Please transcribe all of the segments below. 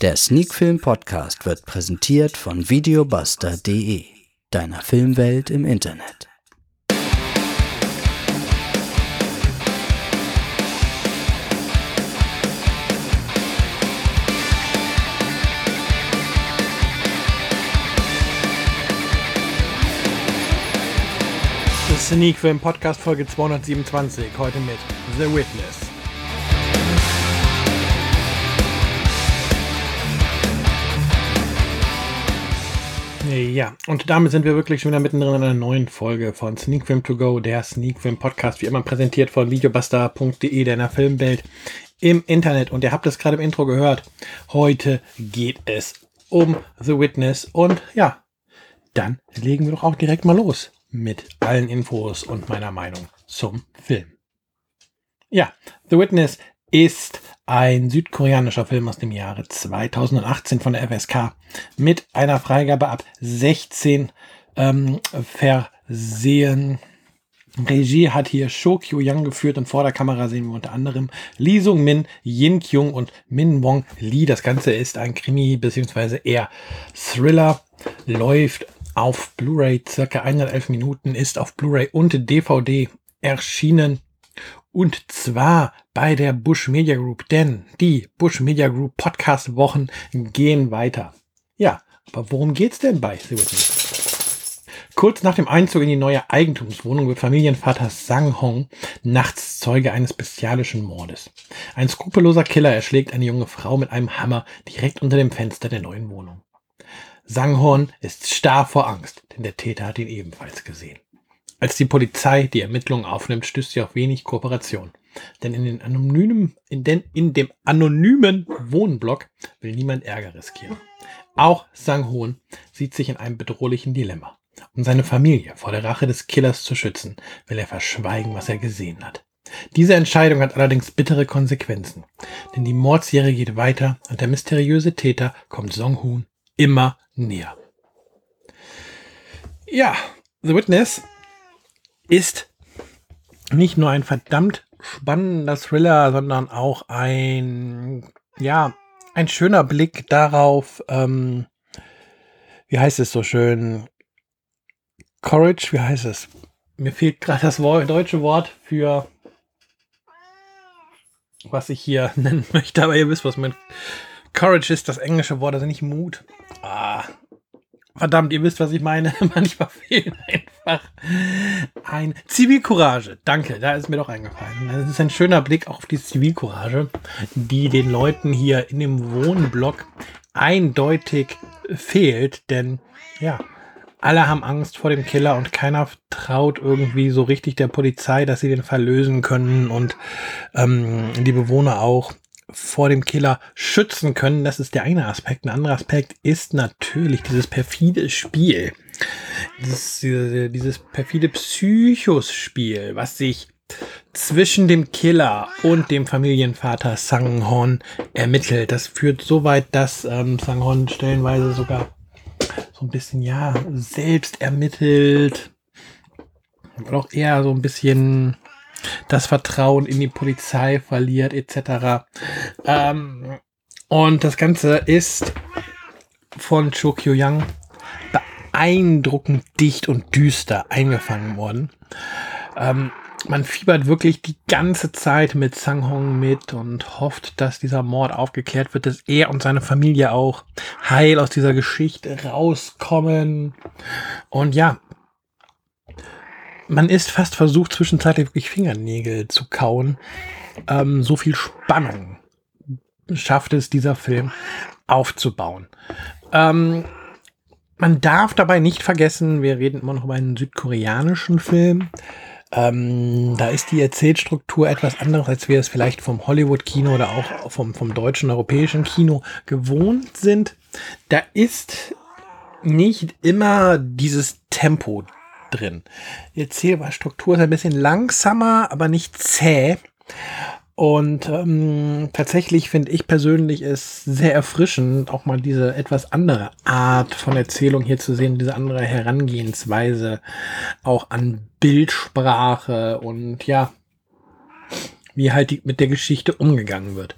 Der Sneakfilm Podcast wird präsentiert von videobuster.de, deiner Filmwelt im Internet. Sneak Film Podcast Folge 227, heute mit The Witness. Ja, und damit sind wir wirklich schon wieder mittendrin in einer neuen Folge von Sneak Film To Go, der Sneak Film Podcast, wie immer präsentiert von videobuster.de, deiner Filmwelt im Internet. Und ihr habt es gerade im Intro gehört. Heute geht es um The Witness. Und ja, dann legen wir doch auch direkt mal los mit allen Infos und meiner Meinung zum Film. Ja, The Witness ist ein südkoreanischer Film aus dem Jahre 2018 von der FSK mit einer Freigabe ab 16 ähm, versehen. Regie hat hier Sho Kyo Young geführt und vor der Kamera sehen wir unter anderem Lee Sung Min, Yin Kyung und Min Wong Lee. Das Ganze ist ein Krimi bzw. eher Thriller, läuft auf Blu-ray circa 111 Minuten, ist auf Blu-ray und DVD erschienen. Und zwar bei der Bush Media Group, denn die Bush Media Group Podcast Wochen gehen weiter. Ja, aber worum geht's denn bei The Witness? Kurz nach dem Einzug in die neue Eigentumswohnung wird Familienvater Sang Hong nachts Zeuge eines bestialischen Mordes. Ein skrupelloser Killer erschlägt eine junge Frau mit einem Hammer direkt unter dem Fenster der neuen Wohnung. Sanghorn ist starr vor Angst, denn der Täter hat ihn ebenfalls gesehen. Als die Polizei die Ermittlungen aufnimmt, stößt sie auf wenig Kooperation. Denn in, den anonymen, in, den, in dem anonymen Wohnblock will niemand Ärger riskieren. Auch Sanghorn sieht sich in einem bedrohlichen Dilemma. Um seine Familie vor der Rache des Killers zu schützen, will er verschweigen, was er gesehen hat. Diese Entscheidung hat allerdings bittere Konsequenzen, denn die Mordserie geht weiter und der mysteriöse Täter kommt Song-Hoon immer näher. Ja, The Witness ist nicht nur ein verdammt spannender Thriller, sondern auch ein, ja, ein schöner Blick darauf, ähm, wie heißt es so schön? Courage, wie heißt es? Mir fehlt gerade das deutsche Wort für was ich hier nennen möchte, aber ihr wisst, was mein Courage ist das englische Wort, also nicht Mut. Ah, verdammt, ihr wisst, was ich meine. Manchmal fehlt einfach ein Zivilcourage. Danke, da ist mir doch eingefallen. Das ist ein schöner Blick auf die Zivilcourage, die den Leuten hier in dem Wohnblock eindeutig fehlt, denn ja, alle haben Angst vor dem Killer und keiner traut irgendwie so richtig der Polizei, dass sie den verlösen können und ähm, die Bewohner auch vor dem Killer schützen können. Das ist der eine Aspekt. Ein anderer Aspekt ist natürlich dieses perfide Spiel. Dieses, dieses perfide Psychos-Spiel, was sich zwischen dem Killer und dem Familienvater Sanghorn ermittelt. Das führt so weit, dass ähm, Sanghorn stellenweise sogar so ein bisschen, ja, selbst ermittelt. Und auch eher so ein bisschen das Vertrauen in die Polizei verliert, etc. Ähm, und das Ganze ist von Chokyo Yang beeindruckend dicht und düster eingefangen worden. Ähm, man fiebert wirklich die ganze Zeit mit Sang-Hong mit und hofft, dass dieser Mord aufgeklärt wird, dass er und seine Familie auch heil aus dieser Geschichte rauskommen. Und ja, man ist fast versucht, zwischenzeitlich wirklich Fingernägel zu kauen. Ähm, so viel Spannung schafft es dieser Film aufzubauen. Ähm, man darf dabei nicht vergessen, wir reden immer noch über einen südkoreanischen Film. Ähm, da ist die Erzählstruktur etwas anderes, als wir es vielleicht vom Hollywood-Kino oder auch vom, vom deutschen, europäischen Kino gewohnt sind. Da ist nicht immer dieses Tempo drin. Die Erzählstruktur ist ein bisschen langsamer, aber nicht zäh. Und ähm, tatsächlich finde ich persönlich es sehr erfrischend, auch mal diese etwas andere Art von Erzählung hier zu sehen, diese andere Herangehensweise auch an Bildsprache und ja, wie halt die, mit der Geschichte umgegangen wird.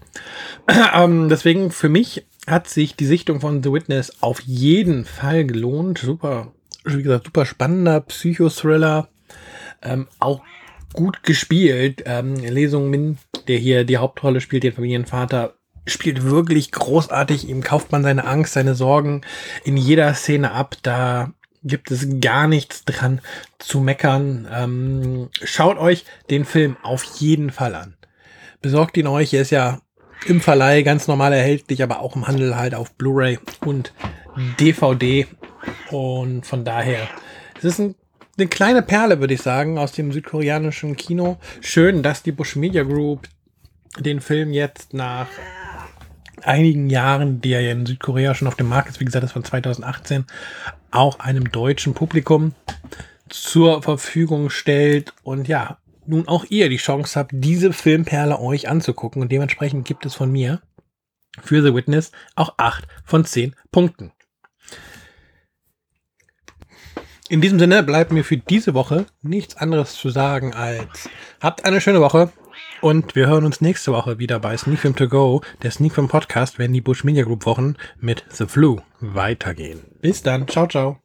ähm, deswegen für mich hat sich die Sichtung von The Witness auf jeden Fall gelohnt. Super, wie gesagt, super spannender Psychothriller. Ähm, auch gut gespielt. Ähm, Lesung Min, der hier die Hauptrolle spielt, den Familienvater, spielt wirklich großartig. Ihm kauft man seine Angst, seine Sorgen in jeder Szene ab. Da gibt es gar nichts dran zu meckern. Ähm, schaut euch den Film auf jeden Fall an. Besorgt ihn euch. Er ist ja im Verleih ganz normal erhältlich, aber auch im Handel halt auf Blu-ray und DVD. Und von daher, es ist ein, eine kleine Perle, würde ich sagen, aus dem südkoreanischen Kino. Schön, dass die Bush Media Group den Film jetzt nach einigen Jahren, die ja in Südkorea schon auf dem Markt ist, wie gesagt, das von 2018, auch einem deutschen Publikum zur Verfügung stellt. Und ja, nun auch ihr die Chance habt, diese Filmperle euch anzugucken. Und dementsprechend gibt es von mir für The Witness auch 8 von 10 Punkten. In diesem Sinne bleibt mir für diese Woche nichts anderes zu sagen als habt eine schöne Woche und wir hören uns nächste Woche wieder bei Sneak Film To Go, der Sneak Film Podcast, wenn die Bush Media Group Wochen mit The Flu weitergehen. Bis dann, ciao, ciao.